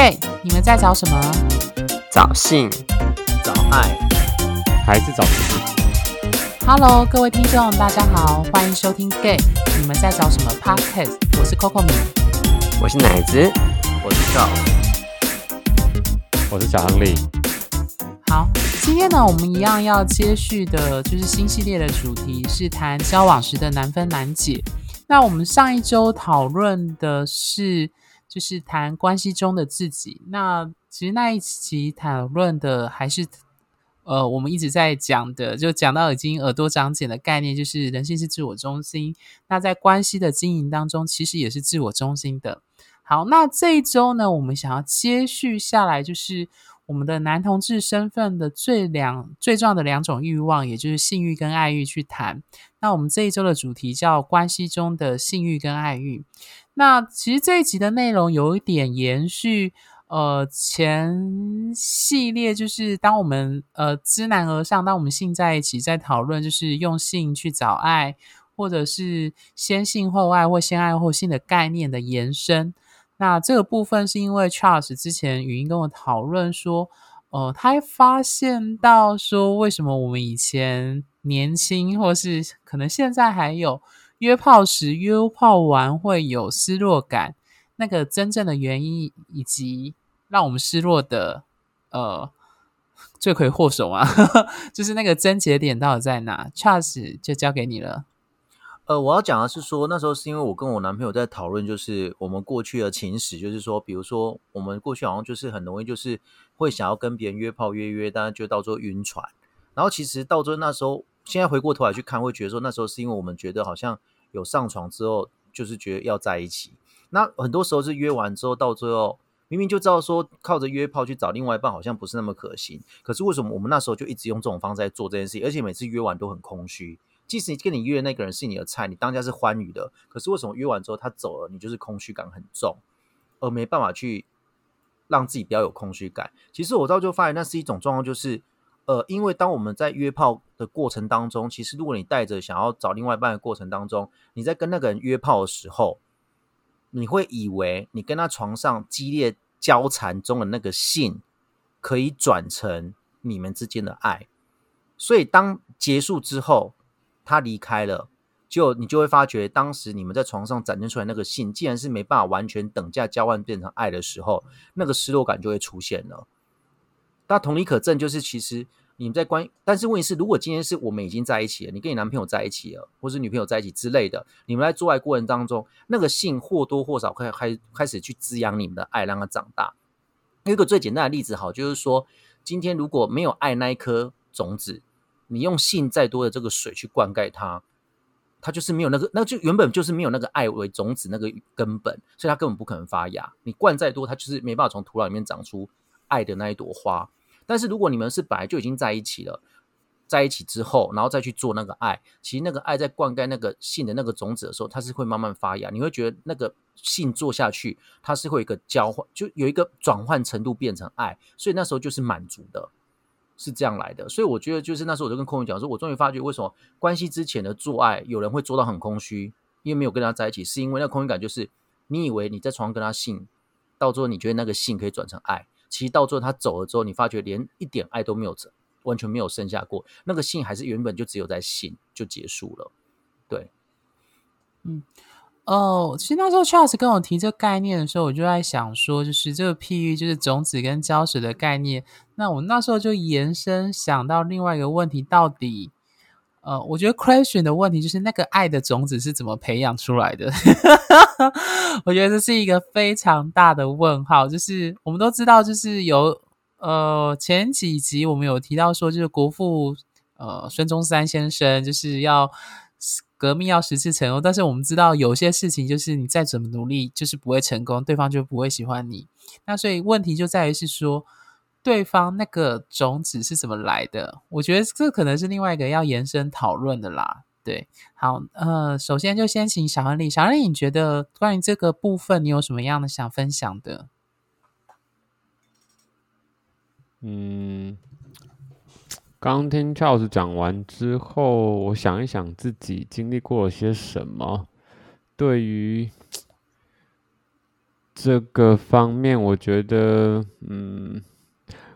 Gay，你们在找什么？找性，找爱，还是找自己？Hello，各位听众，大家好，欢迎收听 Gay，你们在找什么 Podcast？我是 Coco 米，我是奶子，我是赵，我是小亨利。好，今天呢，我们一样要接续的，就是新系列的主题是谈交往时的难分难解。那我们上一周讨论的是。就是谈关系中的自己。那其实那一期讨论的还是呃，我们一直在讲的，就讲到已经耳朵长茧的概念，就是人性是自我中心。那在关系的经营当中，其实也是自我中心的。好，那这一周呢，我们想要接续下来，就是我们的男同志身份的最两最重要的两种欲望，也就是性欲跟爱欲去谈。那我们这一周的主题叫关系中的性欲跟爱欲。那其实这一集的内容有一点延续，呃，前系列就是当我们呃知难而上，当我们性在一起，在讨论就是用性去找爱，或者是先性后爱或先爱后性的概念的延伸。那这个部分是因为 Charles 之前语音跟我讨论说，呃，他发现到说，为什么我们以前年轻，或是可能现在还有。约炮时约炮完会有失落感，那个真正的原因以及让我们失落的呃 罪魁祸首啊，就是那个症结点到底在哪？Charles 就交给你了。呃，我要讲的是说，那时候是因为我跟我男朋友在讨论，就是我们过去的情史，就是说，比如说我们过去好像就是很容易就是会想要跟别人约炮约约，但是就到做晕船。然后其实到最后那时候，现在回过头来去看，会觉得说那时候是因为我们觉得好像。有上床之后，就是觉得要在一起。那很多时候是约完之后，到最后明明就知道说靠着约炮去找另外一半，好像不是那么可行。可是为什么我们那时候就一直用这种方式在做这件事？而且每次约完都很空虚。即使跟你约的那个人是你的菜，你当家是欢愉的，可是为什么约完之后他走了，你就是空虚感很重，而没办法去让自己不要有空虚感？其实我到最后发现，那是一种状况，就是。呃，因为当我们在约炮的过程当中，其实如果你带着想要找另外一半的过程当中，你在跟那个人约炮的时候，你会以为你跟他床上激烈交缠中的那个性，可以转成你们之间的爱，所以当结束之后，他离开了，就你就会发觉，当时你们在床上展现出来那个性，既然是没办法完全等价交换变成爱的时候，那个失落感就会出现了。那同理可证，就是其实你们在关，但是问题是，如果今天是我们已经在一起了，你跟你男朋友在一起了，或是女朋友在一起之类的，你们在做爱过程当中，那个性或多或少开开开始去滋养你们的爱，让它长大。有一个最简单的例子，好，就是说，今天如果没有爱那一颗种子，你用性再多的这个水去灌溉它，它就是没有那个，那就原本就是没有那个爱为种子那个根本，所以它根本不可能发芽。你灌再多，它就是没办法从土壤里面长出爱的那一朵花。但是如果你们是本来就已经在一起了，在一起之后，然后再去做那个爱，其实那个爱在灌溉那个性的那个种子的时候，它是会慢慢发芽。你会觉得那个性做下去，它是会有一个交换，就有一个转换程度变成爱，所以那时候就是满足的，是这样来的。所以我觉得就是那时候我就跟空云讲说，我终于发觉为什么关系之前的做爱有人会做到很空虚，因为没有跟他在一起，是因为那空虚感就是你以为你在床上跟他性，到最后你觉得那个性可以转成爱。其实到最后他走了之后，你发觉连一点爱都没有，完全没有剩下过。那个信还是原本就只有在信就结束了。对，嗯，哦，其实那时候 Charles 跟我提这个概念的时候，我就在想说，就是这个譬喻就是种子跟浇水的概念。那我那时候就延伸想到另外一个问题，到底。呃，我觉得 question 的问题就是那个爱的种子是怎么培养出来的？我觉得这是一个非常大的问号。就是我们都知道，就是有呃前几集我们有提到说，就是国父呃孙中山先生就是要革命要十次成功，但是我们知道有些事情就是你再怎么努力就是不会成功，对方就不会喜欢你。那所以问题就在于是说。对方那个种子是怎么来的？我觉得这可能是另外一个要延伸讨论的啦。对，好，呃，首先就先请小亨利，小亨利，你觉得关于这个部分，你有什么样的想分享的？嗯，刚听 Charles 讲完之后，我想一想自己经历过了些什么，对于。这个方面，我觉得，嗯，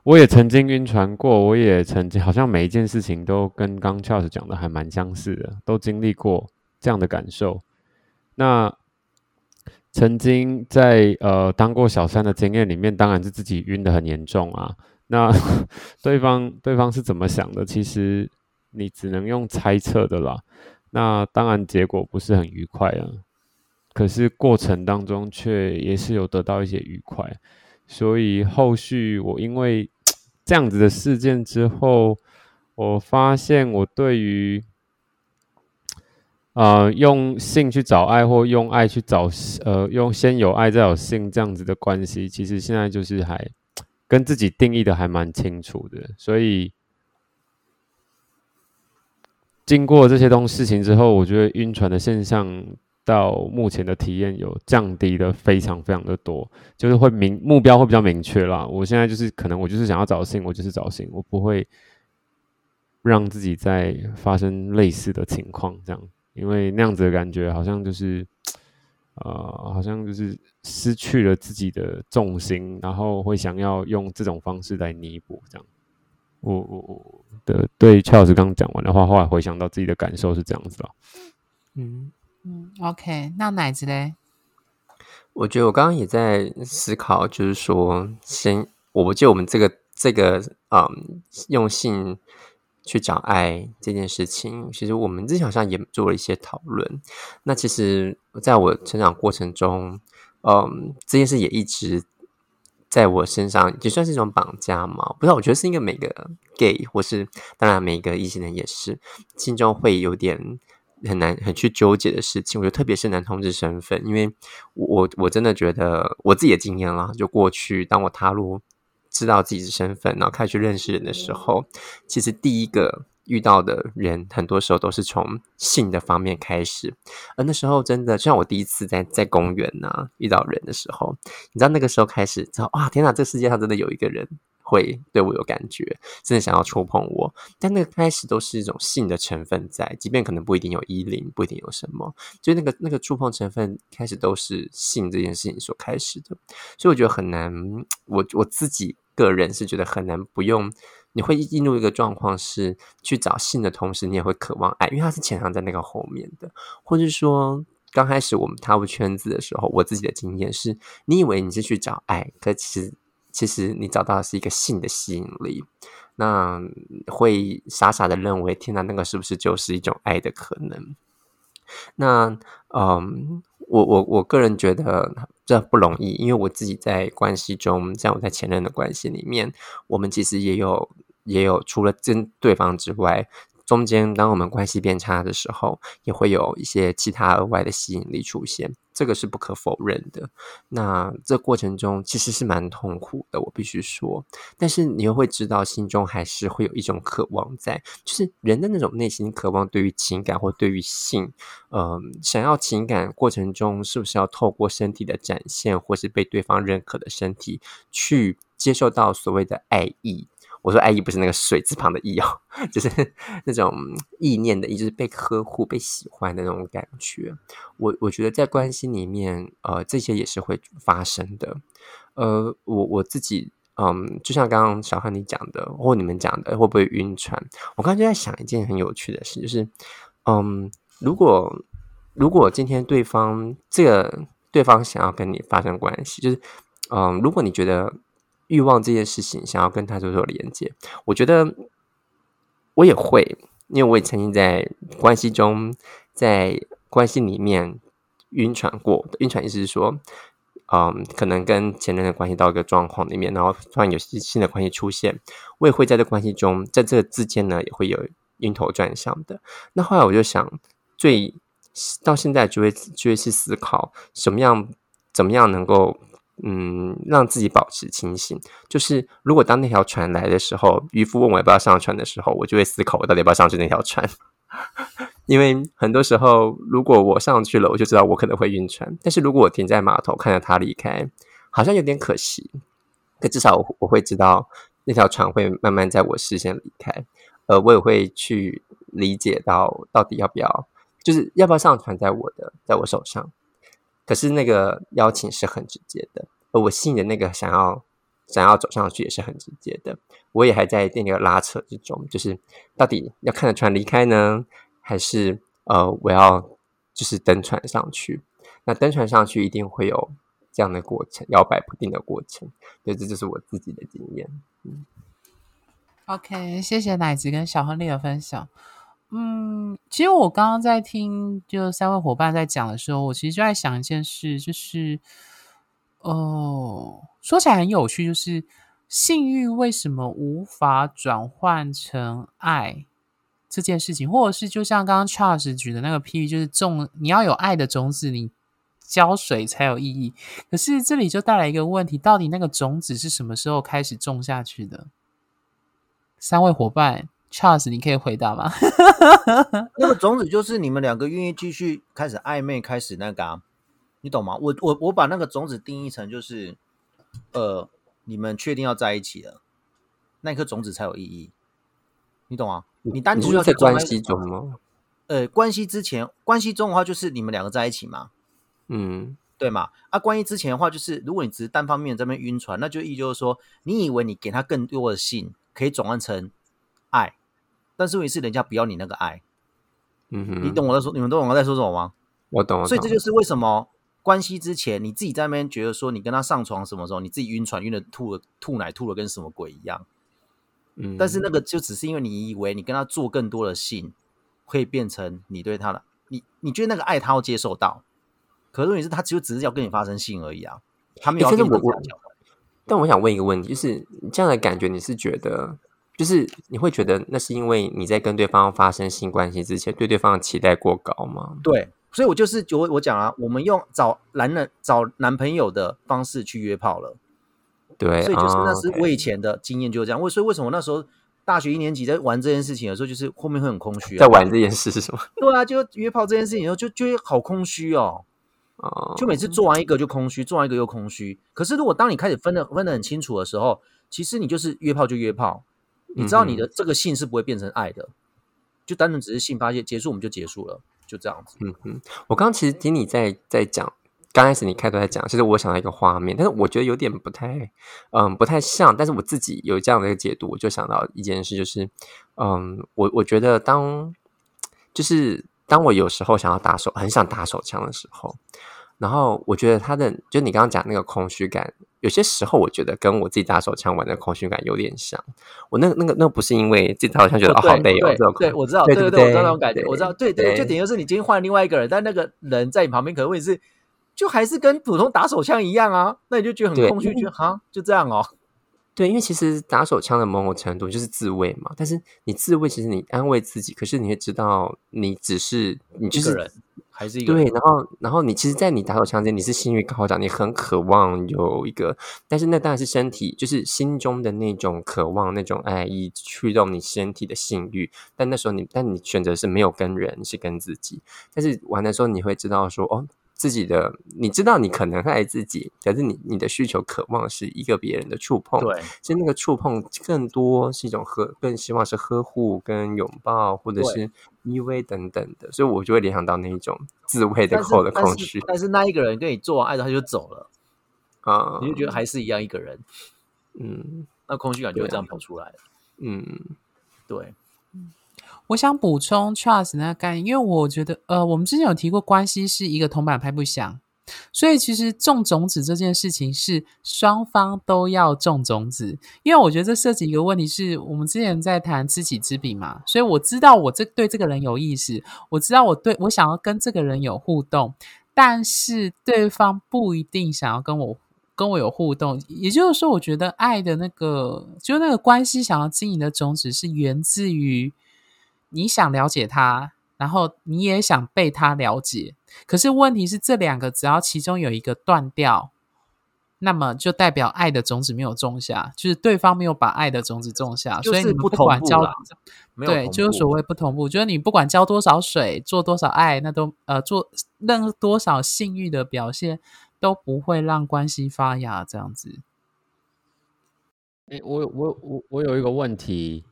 我也曾经晕船过，我也曾经好像每一件事情都跟刚 Charles 讲的还蛮相似的，都经历过这样的感受。那曾经在呃当过小三的经验里面，当然是自己晕的很严重啊。那 对方对方是怎么想的？其实你只能用猜测的啦。那当然结果不是很愉快啊。可是过程当中却也是有得到一些愉快，所以后续我因为这样子的事件之后，我发现我对于呃用性去找爱或用爱去找呃用先有爱再有性这样子的关系，其实现在就是还跟自己定义的还蛮清楚的，所以经过这些东事情之后，我觉得晕船的现象。到目前的体验有降低的非常非常的多，就是会明目标会比较明确啦。我现在就是可能我就是想要找性，我就是找性，我不会让自己再发生类似的情况，这样，因为那样子的感觉好像就是，呃，好像就是失去了自己的重心，然后会想要用这种方式来弥补，这样。我我我的对邱老师刚讲完的话，后来回想到自己的感受是这样子的，嗯。嗯，OK，那奶子嘞？我觉得我刚刚也在思考，就是说，先，我不记得我们这个这个啊，用性去找爱这件事情，其实我们之前好像也做了一些讨论。那其实在我成长过程中，嗯，这件事也一直在我身上，也算是一种绑架嘛。不知道，我觉得是一个每个 gay 或是当然每个异性人也是心中会有点。很难很去纠结的事情，我觉得特别是男同志身份，因为我我真的觉得我自己的经验啦，就过去当我踏入知道自己的身份，然后开始去认识人的时候，其实第一个遇到的人，很多时候都是从性的方面开始，而那时候真的，就像我第一次在在公园呐遇到人的时候，你知道那个时候开始知道，哇，天哪，这世界上真的有一个人。会对我有感觉，真的想要触碰我，但那个开始都是一种性的成分在，即便可能不一定有依恋，不一定有什么，就那个那个触碰成分开始都是性这件事情所开始的，所以我觉得很难，我我自己个人是觉得很难，不用你会进入一个状况是去找性的同时，你也会渴望爱，因为它是潜藏在那个后面的，或者说刚开始我们踏入圈子的时候，我自己的经验是，你以为你是去找爱，可其实。其实你找到的是一个性的吸引力，那会傻傻的认为，天哪，那个是不是就是一种爱的可能？那嗯，我我我个人觉得这不容易，因为我自己在关系中，像我在前任的关系里面，我们其实也有也有除了跟对方之外。中间，当我们关系变差的时候，也会有一些其他额外的吸引力出现，这个是不可否认的。那这过程中其实是蛮痛苦的，我必须说。但是你又会知道，心中还是会有一种渴望在，就是人的那种内心渴望，对于情感或对于性，嗯，想要情感过程中，是不是要透过身体的展现，或是被对方认可的身体，去接受到所谓的爱意？我说爱意不是那个水字旁的意哦，就是那种意念的意，就是被呵护、被喜欢的那种感觉。我我觉得在关系里面，呃，这些也是会发生的。呃，我我自己，嗯，就像刚刚小汉你讲的，或你们讲的，会不会晕船？我刚刚就在想一件很有趣的事，就是，嗯，如果如果今天对方这个对方想要跟你发生关系，就是，嗯，如果你觉得。欲望这件事情，想要跟他做做连接，我觉得我也会，因为我也曾经在关系中，在关系里面晕船过。晕船意思是说，嗯，可能跟前任的关系到一个状况里面，然后突然有新的关系出现，我也会在这关系中，在这个之间呢，也会有晕头转向的。那后来我就想，最到现在就会就会去思考，什么样怎么样能够。嗯，让自己保持清醒。就是如果当那条船来的时候，渔夫问我要不要上船的时候，我就会思考我到底要不要上去那条船。因为很多时候，如果我上去了，我就知道我可能会晕船。但是如果我停在码头看着他离开，好像有点可惜。可至少我我会知道那条船会慢慢在我视线离开，呃，我也会去理解到到底要不要，就是要不要上船在我的在我手上。可是那个邀请是很直接的，而我信的那个想要想要走上去也是很直接的。我也还在那个拉扯之中，就是到底要看着船离开呢，还是呃我要就是登船上去？那登船上去一定会有这样的过程，摇摆不定的过程。对，这就是我自己的经验。嗯。OK，谢谢奶子跟小亨利的分享。嗯，其实我刚刚在听就三位伙伴在讲的时候，我其实就在想一件事，就是哦，说起来很有趣，就是性欲为什么无法转换成爱这件事情，或者是就像刚刚 Charles 举的那个譬喻，就是种你要有爱的种子，你浇水才有意义。可是这里就带来一个问题，到底那个种子是什么时候开始种下去的？三位伙伴，Charles，你可以回答吗？那个种子就是你们两个愿意继续开始暧昧，开始那个、啊，你懂吗？我我我把那个种子定义成就是，呃，你们确定要在一起了，那颗种子才有意义，你懂吗？你单你独是说在关系中吗？呃，关系之前，关系中的话就是你们两个在一起嘛，嗯对嘛？啊，关系之前的话就是，如果你只是单方面在那边晕船，那就意就是说，你以为你给他更多的信，可以转换成爱，但是问题是人家不要你那个爱，嗯哼，你懂我在说，你们懂我在说什么吗？我懂所以这就是为什么关系之前你自己在那边觉得说你跟他上床什么时候，你自己晕船晕的吐了吐奶吐了跟什么鬼一样，嗯，但是那个就只是因为你以为你跟他做更多的性，会变成你对他的你你觉得那个爱他要接受到，可是问题是他就只是要跟你发生性而已啊，他没有要跟你欸可是我我等价交换但我想问一个问题，就是你这样的感觉，你是觉得，就是你会觉得那是因为你在跟对方发生性关系之前，对对方的期待过高吗？对，所以我就是我我讲啊，我们用找男人找男朋友的方式去约炮了。对，所以就是那哦是我以前的经验就是这样。为所以为什么那时候大学一年级在玩这件事情的时候，就是后面会很空虚、啊。在玩这件事是什么？对啊，就约炮这件事情的时候，就就会好空虚哦。哦，就每次做完一个就空虚，做完一个又空虚。可是如果当你开始分的分的很清楚的时候，其实你就是约炮就约炮，你知道你的这个性是不会变成爱的，就单纯只是性发泄结束我们就结束了，就这样子。嗯哼，我刚刚其实听你在在讲，刚开始你开头在讲，其实我想到一个画面，但是我觉得有点不太，嗯，不太像。但是我自己有这样的一个解读，我就想到一件事，就是，嗯，我我觉得当，就是当我有时候想要打手，很想打手枪的时候，然后我觉得他的，就你刚刚讲那个空虚感，有些时候我觉得跟我自己打手枪玩的空虚感有点像。我那个那个那个不是因为自己打手枪觉得哦好累哦，对这种对，我知道，对对对我知道那种感觉，对我知道，对对，就等于就是你今天换了另外一个人，但那个人在你旁边，可能问题是，就还是跟普通打手枪一样啊，那你就觉得很空虚，觉得哈就这样哦，对，因为其实打手枪的某种程度就是自慰嘛，但是你自慰，其实你安慰自己，可是你会知道，你只是你就是人还是一个对，然后然后你其实，在你打手枪前，你是性欲高涨，你很渴望有一个，但是那当然是身体，就是心中的那种渴望，那种爱意驱动你身体的性欲。但那时候你，但你选择是没有跟人，是跟自己。但是玩的时候，你会知道说，哦，自己的，你知道你可能爱自己，可是你你的需求渴望是一个别人的触碰，对。其实那个触碰更多是一种呵，更希望是呵护跟拥抱，或者是依偎等等的，所以我就会联想到那一种自慰的后的空虚。但是那一个人跟你做完爱之后他就走了，啊，你就觉得还是一样一个人，嗯。那空虚感就会这样跑出来。了，嗯。对，我想补充 trust 那个概念，因为我觉得，呃，我们之前有提过，关系是一个铜板拍不响，所以其实种种子这件事情是双方都要种种子。因为我觉得这涉及一个问题是，我们之前在谈知己知彼嘛，所以我知道我这对这个人有意思，我知道我对我想要跟这个人有互动，但是对方不一定想要跟我跟我有互动。也就是说，我觉得爱的那个，就那个关系想要经营的种子，是源自于你想了解他，然后你也想被他了解。可是问题是，这两个只要其中有一个断掉，那么就代表爱的种子没有种下，就是对方没有把爱的种子种下，所以你们就是不不管交对，就是所谓不同步，就是你不管浇多少水，做多少爱，那都呃做任多少性欲的表现，都不会让关系发芽。这样子，哎，我我我我有一个问题，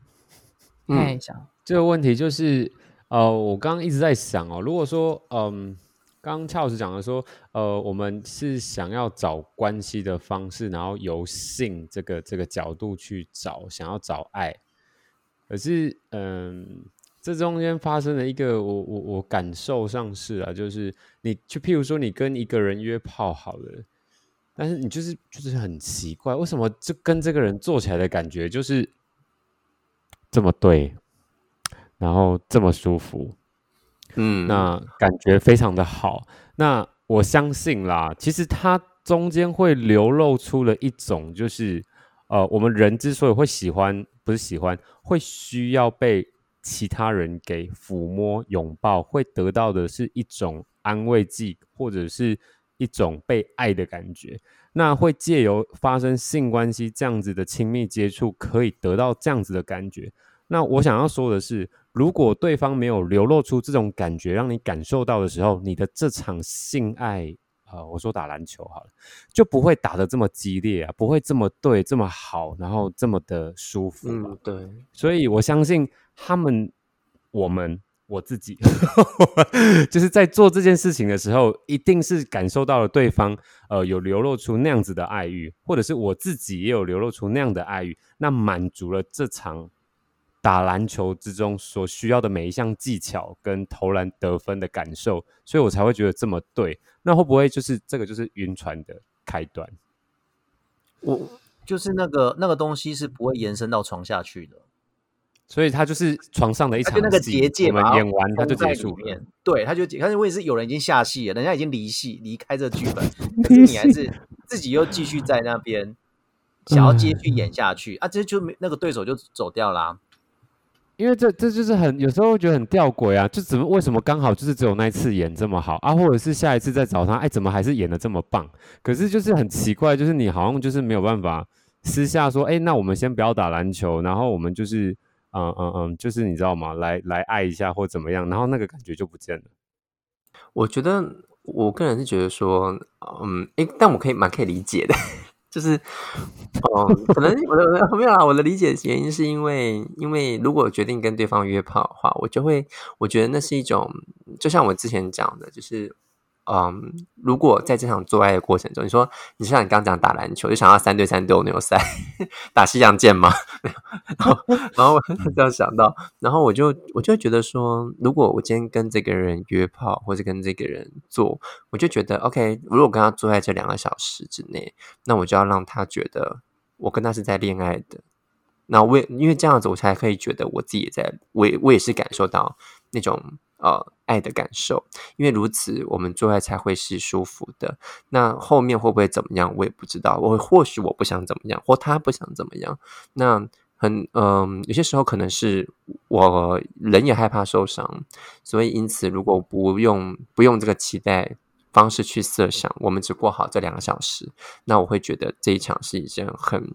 嗯太想这个问题就是，呃，我刚刚一直在想哦，如果说，嗯，刚刚俏老师讲的说，呃，我们是想要找关系的方式，然后由性这个这个角度去找，想要找爱。可是，嗯，这中间发生了一个我我我感受上是啊，就是你就譬如说你跟一个人约炮好了，但是你就是就是很奇怪，为什么就跟这个人做起来的感觉就是这么对，然后这么舒服。嗯，那感觉非常的好。那我相信啦，其实它中间会流露出了一种，就是呃，我们人之所以会喜欢，不是喜欢，会需要被其他人给抚摸、拥抱，会得到的是一种安慰剂，或者是一种被爱的感觉。那会借由发生性关系这样子的亲密接触，可以得到这样子的感觉。那我想要说的是。如果对方没有流露出这种感觉，让你感受到的时候，你的这场性爱，呃，我说打篮球好了，就不会打得这么激烈啊，不会这么对，这么好，然后这么的舒服。嗯，对。所以我相信他们，我们，我自己，就是在做这件事情的时候，一定是感受到了对方，呃，有流露出那样子的爱欲，或者是我自己也有流露出那样的爱欲，那满足了这场。打篮球之中所需要的每一项技巧跟投篮得分的感受，所以我才会觉得这么对。那会不会就是这个就是晕船的开端？我就是那个那个东西是不会延伸到床下去的，所以它就是床上的一场那个结界嘛，演完它就结束了。对，他就结，但是问题是有人已经下戏了，人家已经离戏离开这剧本，可是你还是自己又继续在那边想要继续演下去啊，这就没那个对手就走掉啦。因为这这就是很有时候觉得很吊诡啊，就怎么为什么刚好就是只有那一次演这么好啊，或者是下一次再找他，哎，怎么还是演的这么棒？可是就是很奇怪，就是你好像就是没有办法私下说，哎，那我们先不要打篮球，然后我们就是嗯嗯嗯，就是你知道吗？来来爱一下或怎么样，然后那个感觉就不见了。我觉得我个人是觉得说，嗯，哎，但我可以蛮可以理解的。就是，哦，可能我的 没有啊。我的理解原因是因为，因为如果决定跟对方约炮的话，我就会，我觉得那是一种，就像我之前讲的，就是。嗯，如果在这场做爱的过程中，你说你像你刚刚讲打篮球，就想要三对三斗牛赛，打西洋剑吗？然后，然后我这样想到，然后我就我就觉得说，如果我今天跟这个人约炮，或者跟这个人做，我就觉得 OK。如果跟他坐在这两个小时之内，那我就要让他觉得我跟他是在恋爱的。那我因为这样子，我才可以觉得我自己也在，我我也是感受到那种。呃，爱的感受，因为如此，我们做爱才会是舒服的。那后面会不会怎么样，我也不知道。我或许我不想怎么样，或他不想怎么样。那很嗯，有些时候可能是我人也害怕受伤，所以因此，如果不用不用这个期待方式去设想，我们只过好这两个小时，那我会觉得这一场是一件很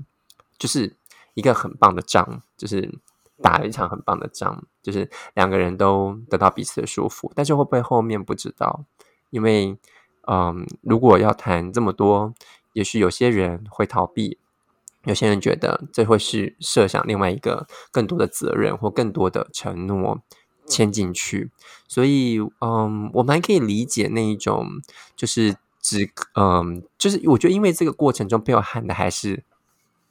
就是一个很棒的仗，就是。打了一场很棒的仗，就是两个人都得到彼此的舒服。但是会不会后面不知道？因为，嗯，如果要谈这么多，也许有些人会逃避，有些人觉得这会是设想另外一个更多的责任或更多的承诺牵进去。所以，嗯，我蛮可以理解那一种，就是只，嗯，就是我觉得，因为这个过程中背后喊的还是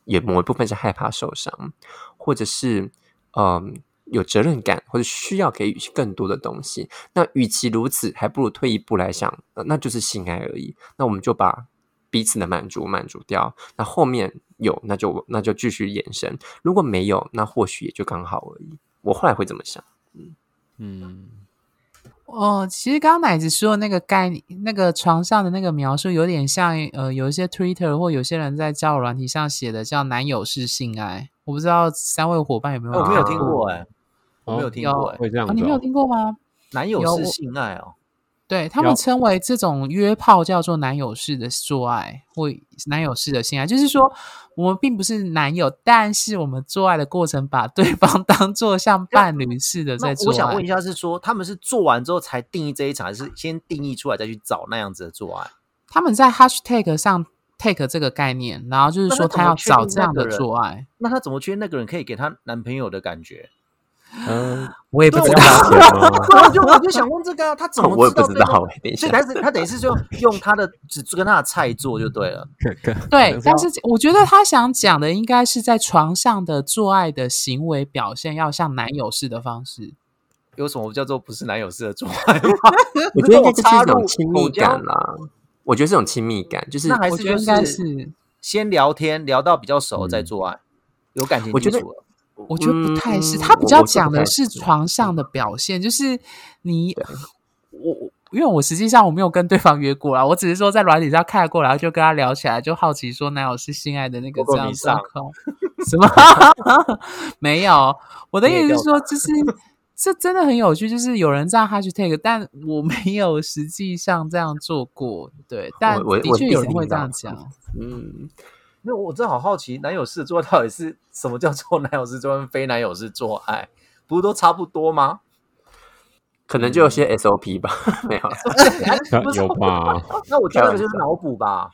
有某一部分是害怕受伤，或者是。嗯，有责任感或者需要给予更多的东西，那与其如此，还不如退一步来想，那就是性爱而已。那我们就把彼此的满足满足掉，那后面有，那就那就继续延伸。如果没有，那或许也就刚好而已。我后来会怎么想，嗯嗯。哦，其实刚刚奶子说的那个概念，那个床上的那个描述，有点像呃，有一些 Twitter 或有些人在交友软体上写的叫男友式性爱。我不知道三位伙伴有没有？我没有听过哎，我没有听过，会这样？你没有听过吗？男友式性爱哦，对他们称为这种约炮叫做男友式的做爱，或男友式的性爱，就是说我们并不是男友，但是我们做爱的过程把对方当做像伴侣似的在做。我想问一下，是说他们是做完之后才定义这一场，还是先定义出来再去找那样子的做爱？他们在 Hashtag 上。take 这个概念，然后就是说他要找这样的做爱，那他怎么确定那个人可以给他男朋友的感觉？嗯，我也不知道。我就我就想问这个啊，他怎么我也不知道哎，等一下，所以他是他等于是就用他的只跟他的菜做就对了。对，但是我觉得他想讲的应该是在床上的做爱的行为表现要像男友式的方式。有什么叫做不是男友式的做爱吗？我觉得应该就是一种亲密感啦。我觉得这种亲密感就是那还是就我觉得应该是是，先聊天，聊到比较熟再嗯做爱，有感情我觉得基础了。我觉得不太是。嗯他比较讲的是是床上的表现，就是你我我因为我实际上我没有跟对方约过啦，我只是说在软体上看过，然后就跟他聊起来，就好奇说男友是性爱的那个够这样状况，什么 没有？我的意思是说，就是这真的很有趣，就是有人这样 hashtag，但我没有实际上这样做过，对，但的确有人会这样讲。嗯，那我真的好好奇，男友式做到底是什么叫做男友式做爱，非男友式做爱，不是都差不多吗？可能就有些 SOP 吧，没有 有吧？那我觉得那个就是脑补吧。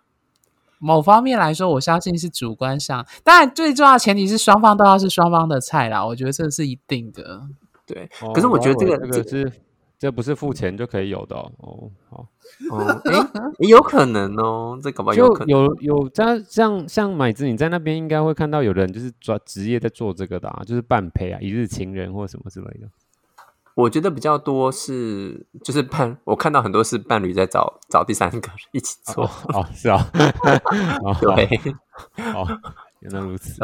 某方面来说，我相信是主观上，当然最重要的前提是双方都要是双方的菜啦，我觉得这是一定的。对，哦可是我觉得这个这个是这不是付钱就可以有的哦。哦，好，哦，哎，有可能哦，这搞不好有可能。有有这样像像买子，你在那边应该会看到有人就是专职业在做这个的啊，就是半陪啊，一日情人或什么之类的。我觉得比较多是就是伴，我看到很多是伴侣在找找第三个人一起做哦，哦，是啊，哦，对，哦，原来如此。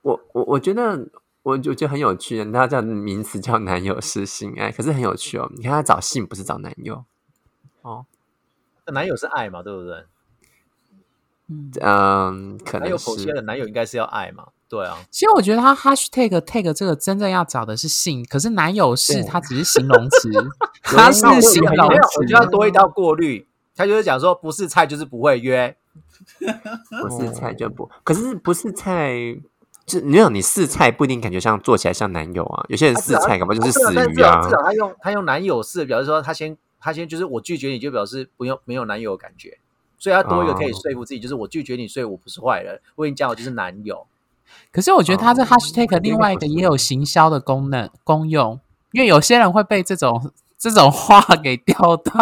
我我我觉得我就觉得很有趣，它叫名词叫男友是性爱，可是很有趣哦。你看他找性不是找男友哦，男友是爱嘛，对不对？嗯，嗯，可能有口切的男友应该是要爱嘛，对啊。其实我觉得他 hashtag tag 这个真正要找的是性，可是男友是他只是形容词，他是形容没有没有我词就。要多一道过滤。他就是讲说，不是菜就是不会约，不是菜就不，可是不是菜。就没有你试菜不一定感觉像做起来像男友啊，有些人试菜搞不好就是死鱼啊但至少。至少他用他用男友式，表示说他先他先就是我拒绝你，就表示不用没有男友的感觉，所以他多一个可以哦说服自己，就是我拒绝你，所以我不是坏人，我跟你讲我就是男友。可是我觉得他这哦 hashtag 另外一个也有行销的功能功用，因为有些人会被这种这种话给钓到。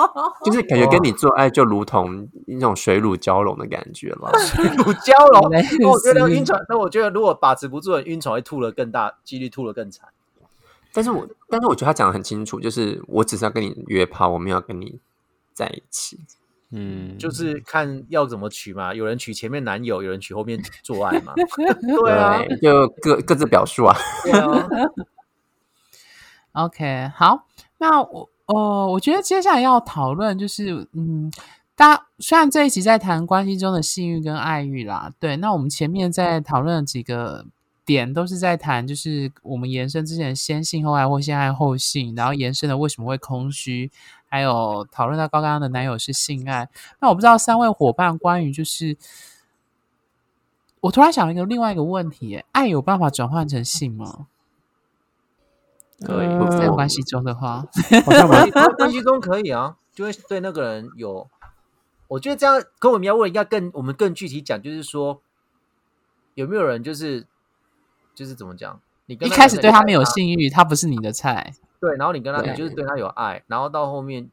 就是感觉跟你做爱就如同一种水乳交融的感觉了。水乳交融，我觉得似晕船，那我觉得如果把持不住的晕船会吐的更大，几率吐的更惨。但是我但是我觉得他讲的很清楚，就是我只是要跟你约炮，我没有要跟你在一起。嗯，就是看要怎么取嘛，有人取前面男友，有人取后面做爱嘛。对啊，就各各自表述啊。对啊，OK，好，那我呃，我觉得接下来要讨论就是，嗯，大家虽然这一集在谈关系中的性欲跟爱欲啦，对，那我们前面在讨论的几个点都是在谈，就是我们延伸之前先性后爱或先爱后性，然后延伸的为什么会空虚，还有讨论到刚刚的男友是性爱。那我不知道三位伙伴关于就是，我突然想了一个另外一个问题，爱有办法转换成性吗？对呃在关系中的话，好像蛮关关系中可以啊，就会对那个人有。我觉得这样跟我们要问应该更我们更具体讲，就是说有没有人就是就是怎么讲？你跟一开始对他没有爱性欲，他不是你的菜。对，然后你跟他你就是对他有爱，然后到后面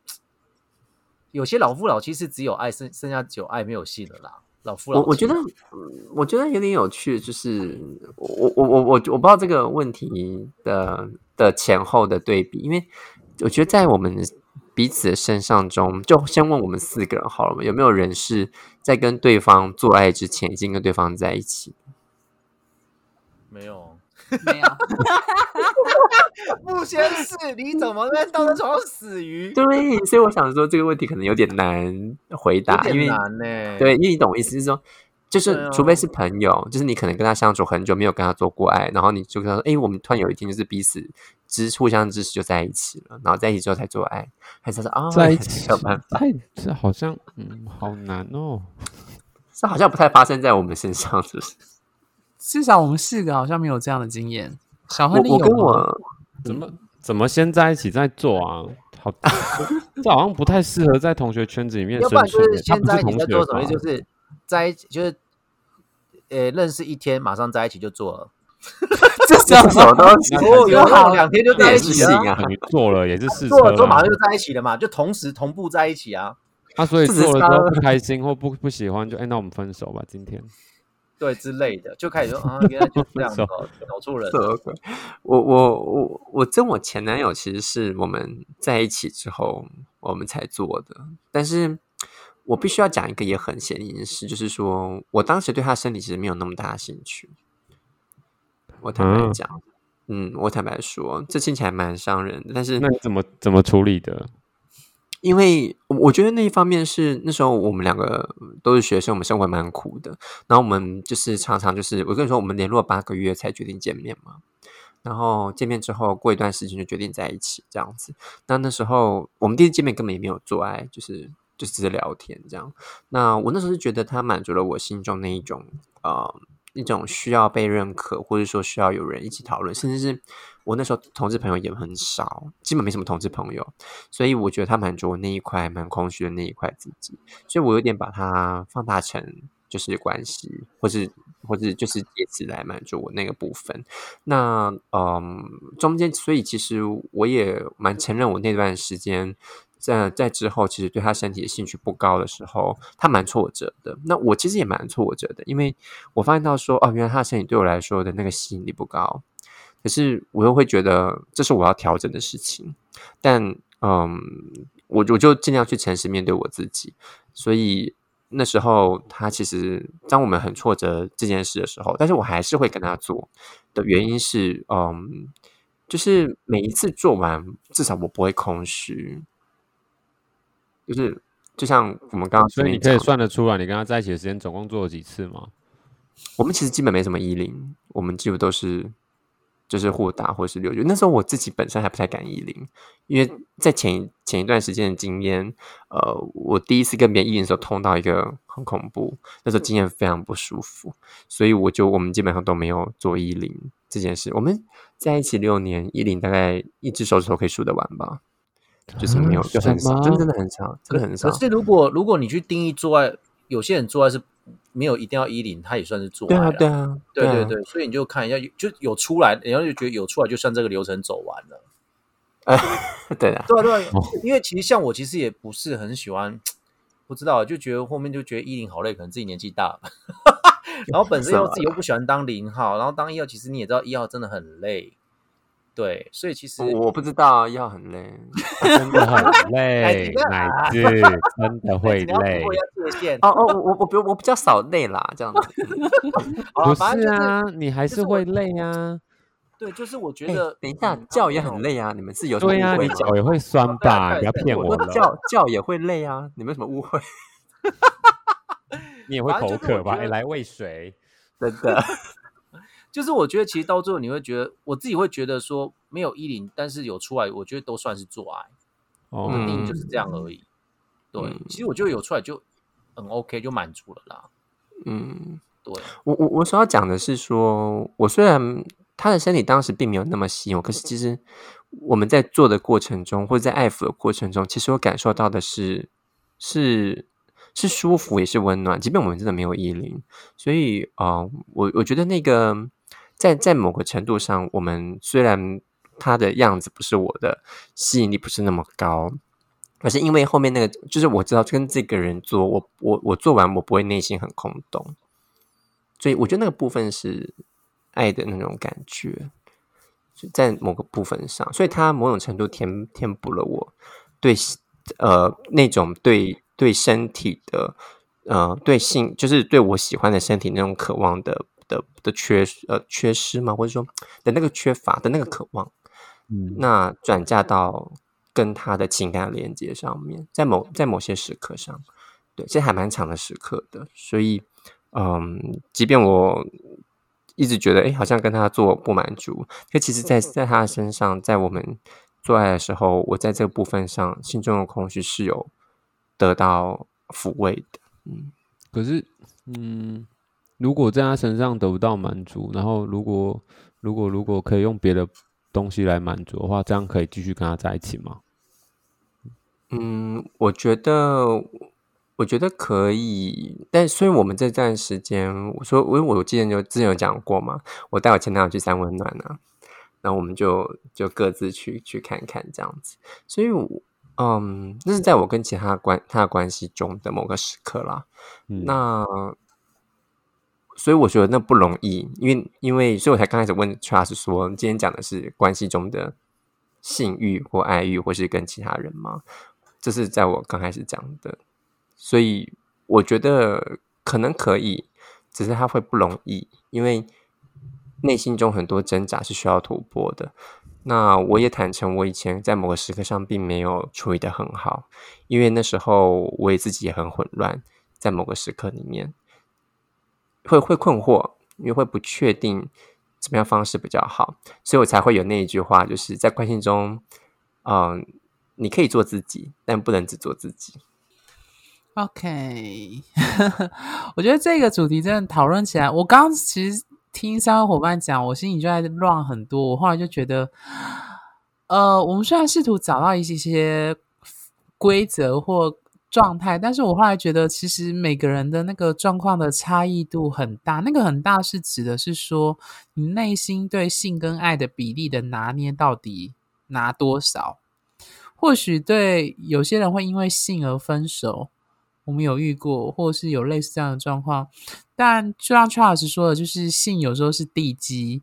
有些老夫老妻是只有爱，剩剩下只有爱没有性的啦。老夫老我我觉得，嗯我觉得有点有趣，就是我我我我我我不知道这个问题的的前后的对比，因为我觉得在我们彼此的身上中，就先问我们四个人好了嘛，有没有人是在跟对方做爱之前已经跟对方在一起？没有。没有，不先是，你怎么在到那床死鱼？对，所以我想说这个问题可能有点难回答，因为难呢、对，因为你懂我意思，是说，就是、除非是朋友，就是你可能跟他相处很久，没有跟他做过爱，然后你就跟他说，哎，我们突然有一天就是彼此支互相支持就在一起了，然后在一起之后才做爱，还是他说啊，在一起没有办法，这好像嗯好难哦。这好像不太发生在我们身上，是不是？至少我们四个好像没有这样的经验。小我亨利有吗我跟我怎么怎么先在一起再做啊？好，这好像不太适合在同学圈子里面要不然就是先在一起什么？吧就是在一起就是呃认识一天马上在一起就做了。这叫什么东西？哦，有好两天就在一起了！你做了也是试车做了之后马啊上就在一起了嘛，就同时同步在一起啊。啊，所以做了之后不开心或不不喜欢，就哎，那我们分手吧，今天。对之类的，就开始说 啊，原来就是这样子哦，搞错人了。我我我我跟我前男友其实是我们在一起之后我们才做的，但是我必须要讲一个也很显的事，就是说我当时对他身体其实没有那么大的兴趣。我坦白嗯讲，嗯，我坦白说，这听起来蛮伤人的，但是那你怎么怎么处理的？因为我觉得那一方面是那时候我们两个都是学生，我们生活蛮苦的。然后我们就是常常就是我跟你说，我们联络八个月才决定见面嘛。然后见面之后，过一段时间就决定在一起这样子。那那时候我们第一次见面根本也没有做爱，就是就只是聊天这样。那我那时候是觉得他满足了我心中那一种呃一种需要被认可，或者说需要有人一起讨论，甚至是我那时候同志朋友也很少，基本没什么同志朋友。所以我觉得他满足我那一块蛮空虚的那一块自己，所以我有点把它放大成就是关系，或是或是就是借此来满足我那个部分。那嗯，中间所以其实我也蛮承认，我那段时间在在之后，其实对他身体的兴趣不高的时候，他蛮挫折的。那我其实也蛮挫折的，因为我发现到说，哦，原来他的身体对我来说的那个吸引力不高。可是我又会觉得这是我要调整的事情，但嗯，我我就尽量去诚实面对我自己。所以那时候他其实当我们很挫折这件事的时候，但是我还是会跟他做的原因是，嗯，就是每一次做完，至少我不会空虚，就是就像我们刚刚所以你可以算得出来，你跟他在一起的时间总共做了几次吗？我们其实基本没什么依零，我们几乎都是就是互打或是六九。那时候我自己本身还不太敢依零，因为在前前一段时间的经验，呃，我第一次跟别人依零的时候痛到一个很恐怖，那时候经验非常不舒服，所以我就我们基本上都没有做依零这件事。我们在一起六年，依零大概一只手指头可以数得完吧，就是没有，啊就很少，真的真的很少，真的很少可。是如果如果你去定义做爱，有些人做爱是没有一定要一零，他也算是做爱对啊，啦。对啊，啊对对对，所以你就看一下，就有出来，然后就觉得有出来，就算这个流程走完了。对啊，对啊对啊哦，因为其实像我，其实也不是很喜欢，不知道就觉得后面就觉得一零好累，可能自己年纪大。了，然后本身又 自己又不喜欢当零号，然后当一号，其实你也知道一号真的很累，对，所以其实我不知道要很累。真的很哎累奶子真的会累。哦哦，我我我比我比较少累啦，这样子。不是是啊，你还是会累啊。对，就是我觉哎得，等一下，嗯叫也很累啊，你们是有什么对呀、误会吗？你脚也会 酸吧？不要骗我了，叫叫也会累啊，你们什么误会？你也会口渴吧？来喂水。真的，就是我觉得其实到最后你会觉得，我自己会觉得说没有一零，但是有出来，我觉得都算是做爱，哦，我的定义嗯就是这样而已。对嗯，其实我觉得有出来就很 OK，就满足了啦。嗯，对，我我我所要讲的是说，我虽然他的身体当时并没有那么吸引我，可是其实我们在做的过程中，或者在爱抚的过程中，其实我感受到的是是是舒服，也是温暖，即便我们真的没有依零。所以啊、呃我我觉得那个在在某个程度上，我们虽然他的样子不是我的吸引力不是那么高。可是因为后面那个，就是我知道跟这个人做，我我我做完我不会内心很空洞，所以我觉得那个部分是爱的那种感觉，在某个部分上，所以他某种程度填填补了我对呃那种对对身体的呃对性，就是对我喜欢的身体那种渴望的的的缺呃缺失嘛，或者说的那个缺乏的那个渴望，嗯，那转嫁到跟他的情感连接上面，在某在某些时刻上，对，这还蛮长的时刻的，所以，嗯，即便我一直觉得，哎，好像跟他做不满足，可其实在，在他的身上，在我们做爱的时候，我在这个部分上，心中的空虚是有得到抚慰的，嗯。可是，嗯，如果在他身上得不到满足，然后如果如果如果可以用别的东西来满足的话，这样可以继续跟他在一起吗？嗯，我觉得我觉得可以，但所以我们这段时间，我说，我为我之前就之前有讲过嘛，我带我前男友去三温暖啊，然后我们就就各自去去看看这样子，所以，嗯，那是在我跟其他关他的关系中的某个时刻啦。那所以我觉得那不容易，因为因为所以我才刚开始问 Trust 说，今天讲的是关系中的性欲或爱欲，或是跟其他人吗？这是在我刚开始讲的。所以我觉得可能可以，只是他会不容易，因为内心中很多挣扎是需要突破的。那我也坦诚，我以前在某个时刻上并没有处理的很好，因为那时候我也自己也很混乱，在某个时刻里面会会困惑，因为会不确定怎么样方式比较好，所以我才会有那一句话，就是在关系中，嗯，你可以做自己，但不能只做自己。OK，我觉得这个主题真的讨论起来，我刚其实听三位伙伴讲，我心里就在乱很多。我后来就觉得，呃，我们虽然试图找到一些些规则或状态，但是我后来觉得，其实每个人的那个状况的差异度很大。那个很大是指的是说，你内心对性跟爱的比例的拿捏到底拿多少？或许对有些人会因为性而分手。我们有遇过，或是有类似这样的状况，但就像 Charles 说的，就是性有时候是地基，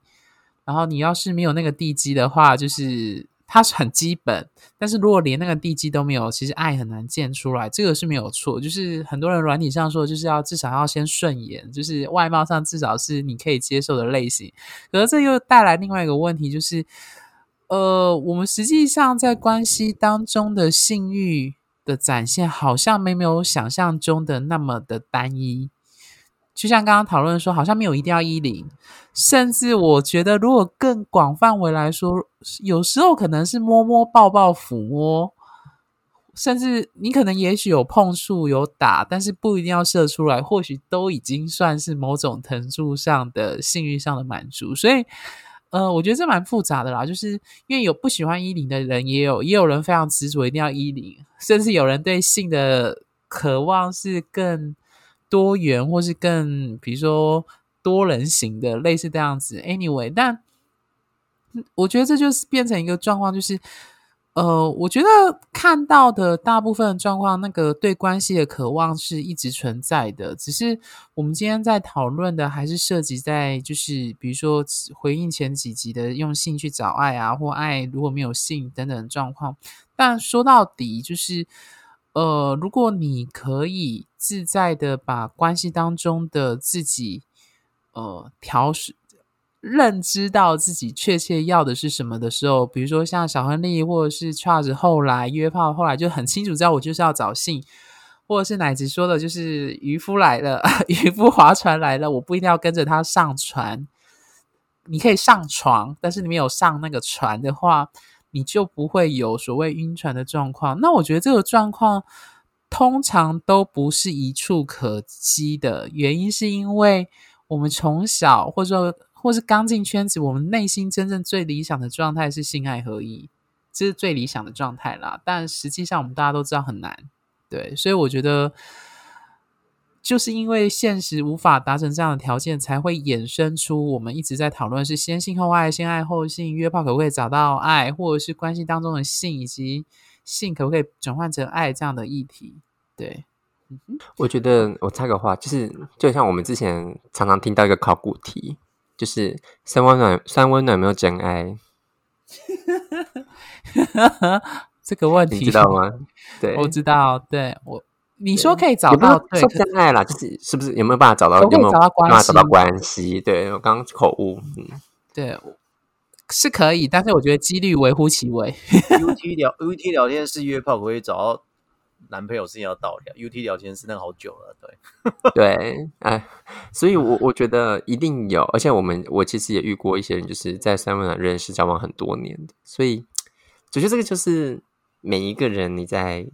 然后你要是没有那个地基的话，就是它是很基本，但是如果连那个地基都没有，其实爱很难建出来，这个是没有错。就是很多人软体上说，就是要至少要先顺眼，就是外貌上至少是你可以接受的类型。可是这又带来另外一个问题，就是呃，我们实际上在关系当中的性欲。的展现好像没有想象中的那么的单一，就像刚刚讨论说，好像没有一定要一零，甚至我觉得如果更广范围来说，有时候可能是摸摸抱抱抚摸，甚至你可能也许有碰触有打，但是不一定要射出来，或许都已经算是某种程度上的性欲上的满足，所以。呃，我觉得这蛮复杂的啦，就是因为有不喜欢衣领的人，也有也有人非常执着一定要衣领，甚至有人对性的渴望是更多元，或是更比如说多人型的，类似这样子。Anyway，但我觉得这就是变成一个状况，就是。呃，我觉得看到的大部分状况，那个对关系的渴望是一直存在的。只是我们今天在讨论的，还是涉及在就是比如说回应前几集的用性去找爱啊，或爱如果没有性等等状况。但说到底，就是呃，如果你可以自在的把关系当中的自己呃调试。认知到自己确切要的是什么的时候，比如说像小亨利或者是 Charles 后来约炮，后来就很清楚知道我就是要找性，或者是奶子说的，就是渔夫来了，渔夫划船来了，我不一定要跟着他上船，你可以上床，但是你没有上那个船的话，你就不会有所谓晕船的状况。那我觉得这个状况通常都不是一触可及的，原因是因为我们从小或者。或是刚进圈子，我们内心真正最理想的状态是性爱合一，这是最理想的状态啦。但实际上，我们大家都知道很难，对。所以我觉得，就是因为现实无法达成这样的条件，才会衍生出我们一直在讨论是先性后爱、先爱后性、约炮可不可以找到爱，或者是关系当中的性以及性可不可以转换成爱这样的议题。对，我觉得我插个话，就是就像我们之前常常听到一个考古题。就是三温暖，三温暖没有真爱，这个问题你知道吗？对，我知道。对我，你说可以找到对真爱啦，就是是不是有没有办法找到？有没有找到关系？找到关系？对我刚刚口误，嗯，对，是可以，但是我觉得几率微乎其微。U T 聊 U T 聊天室约炮可以找到。男朋友是要到聊 U T 聊天室，那个好久了，对 对，哎，所以，我我觉得一定有，而且我们我其实也遇过一些人，就是在三温暖认识交往很多年的，所以，我觉得这个就是每一个人你在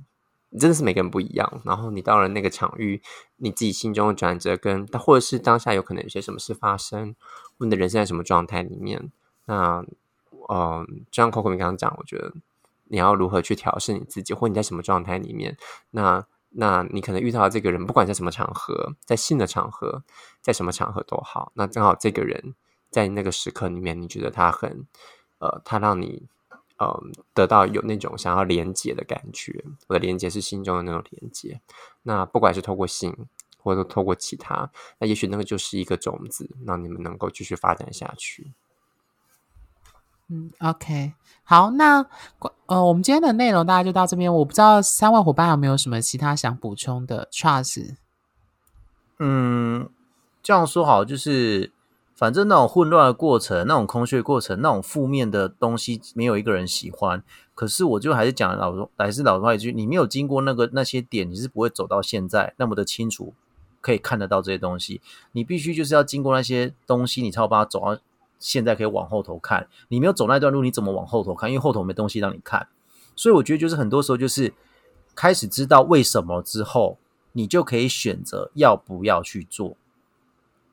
真的是每个人不一样，然后你到了那个场域，你自己心中的转折，跟或者是当下有可能有些什么事发生，你的人生在什么状态里面，那，嗯，就像 Coco 你刚刚讲，我觉得。你要如何去调试你自己，或你在什么状态里面？那那你可能遇到这个人，不管在什么场合，在性的场合，在什么场合都好，那正好这个人在那个时刻里面，你觉得他很呃，他让你呃得到有那种想要连接的感觉。我的连接是心中的那种连接。那不管是透过性，或者透过其他，那也许那个就是一个种子，让你们能够继续发展下去。嗯，OK，好，那呃，我们今天的内容大概就到这边。我不知道三位伙伴有没有什么其他想补充的？Charles，嗯，这样说好，就是反正那种混乱的过程，那种空虚过程，那种负面的东西，没有一个人喜欢。可是我就还是讲老还是老话一句，你没有经过那个那些点，你是不会走到现在那么的清楚，可以看得到这些东西。你必须就是要经过那些东西，你才有办法走到。现在可以往后头看，你没有走那段路，你怎么往后头看？因为后头没东西让你看，所以我觉得就是很多时候就是开始知道为什么之后，你就可以选择要不要去做。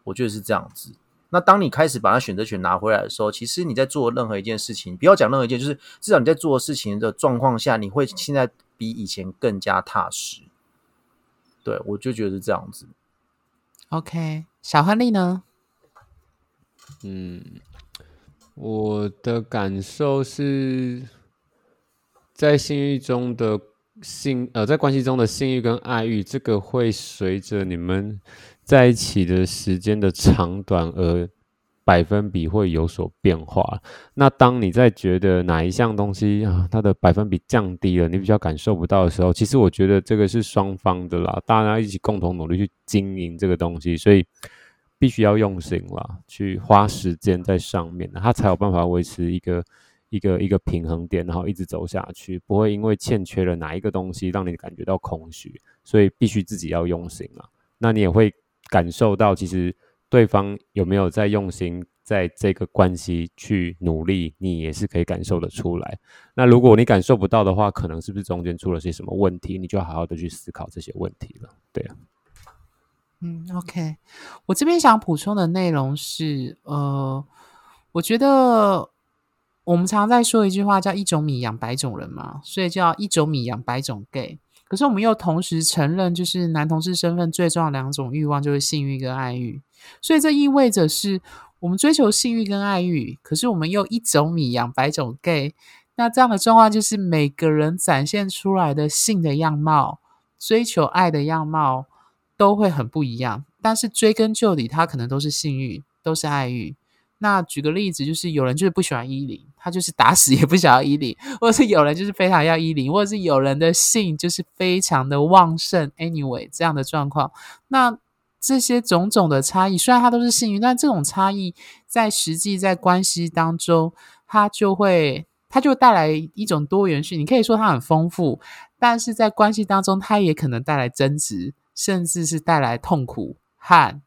我觉得是这样子。那当你开始把它选择权拿回来的时候，其实你在做任何一件事情，不要讲任何一件，就是至少你在做事情的状况下，你会现在比以前更加踏实。对我就觉得是这样子。OK，小亨利呢？嗯，我的感受是在性欲中的性呃，在关系中的性欲跟爱欲，这个会随着你们在一起的时间的长短而百分比会有所变化。那当你在觉得哪一项东西啊，它的百分比降低了，你比较感受不到的时候，其实我觉得这个是双方的啦，大家一起共同努力去经营这个东西，所以。必须要用心了，去花时间在上面，他才有办法维持一个一个一个平衡点，然后一直走下去，不会因为欠缺了哪一个东西让你感觉到空虚，所以必须自己要用心了。那你也会感受到，其实对方有没有在用心在这个关系去努力，你也是可以感受得出来。那如果你感受不到的话，可能是不是中间出了些什么问题？你就好好的去思考这些问题了。对啊。嗯，OK，我这边想补充的内容是，呃，我觉得我们常在说一句话，叫“一种米养百种人”嘛，所以叫“一种米养百种 gay”。可是我们又同时承认，就是男同志身份最重要两种欲望就是性欲跟爱欲，所以这意味着是我们追求性欲跟爱欲，可是我们又一种米养百种 gay。那这样的状况就是每个人展现出来的性的样貌、追求爱的样貌。都会很不一样，但是追根究底，它可能都是性欲，都是爱欲。那举个例子，就是有人就是不喜欢依零，他就是打死也不想要依零；或者是有人就是非常要依零，或者是有人的性就是非常的旺盛。Anyway，这样的状况，那这些种种的差异，虽然它都是性欲，但这种差异在实际在关系当中，它就会它就带来一种多元性。你可以说它很丰富，但是在关系当中，它也可能带来争执。甚至是带来痛苦和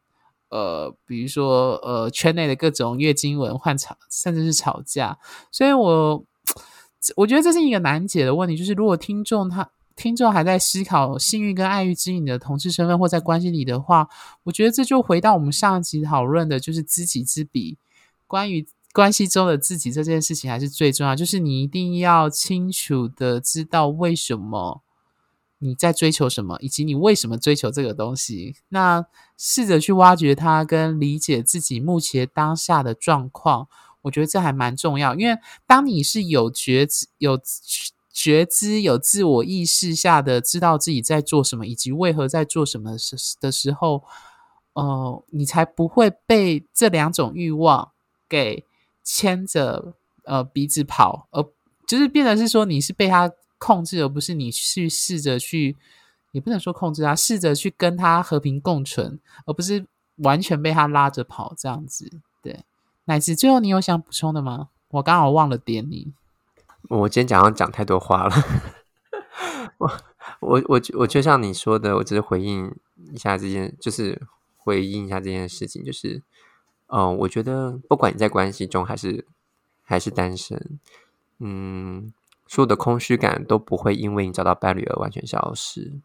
呃，比如说呃，圈内的各种月经文换吵，甚至是吵架。所以，我我觉得这是一个难解的问题。就是如果听众他听众还在思考性欲跟爱欲之你的同事身份或在关系里的话，我觉得这就回到我们上集讨论的，就是知己知彼。关于关系中的自己这件事情，还是最重要。就是你一定要清楚的知道为什么。你在追求什么，以及你为什么追求这个东西？那试着去挖掘它，跟理解自己目前当下的状况，我觉得这还蛮重要。因为当你是有觉知、有觉知、有自我意识下的知道自己在做什么，以及为何在做什么时的时候，呃，你才不会被这两种欲望给牵着呃鼻子跑，而就是变得是说你是被他。控制，而不是你去试着去，也不能说控制他，试着去跟他和平共存，而不是完全被他拉着跑这样子。对，乃至最后你有想补充的吗？我刚好忘了点你。我今天讲要讲太多话了。我我我我就像你说的，我只是回应一下这件，就是回应一下这件事情，就是，嗯，我觉得不管你在关系中还是还是单身，嗯。所有的空虚感都不会因为你找到伴侣而完全消失，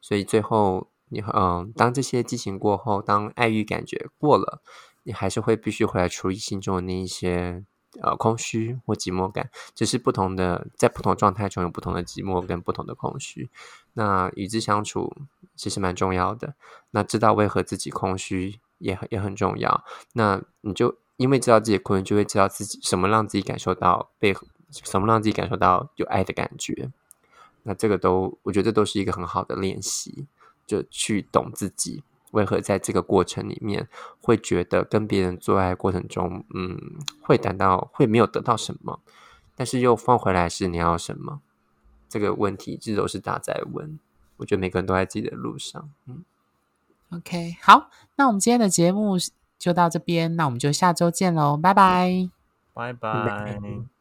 所以最后你嗯，当这些激情过后，当爱欲感觉过了，你还是会必须回来处理心中的那一些呃空虚或寂寞感，只是不同的在不同状态中有不同的寂寞跟不同的空虚。那与之相处其实蛮重要的。那知道为何自己空虚也很也很重要。那你就因为知道自己空虚，就会知道自己什么让自己感受到被什么让自己感受到有爱的感觉。那这个都我觉得这都是一个很好的练习，就去懂自己。为何在这个过程里面会觉得跟别人做爱过程中，嗯，会感到会没有得到什么，但是又放回来是你要什么？这个问题一直都是大在问。我觉得每个人都在自己的路上。嗯，OK，好，那我们今天的节目就到这边，那我们就下周见喽，拜拜，拜拜。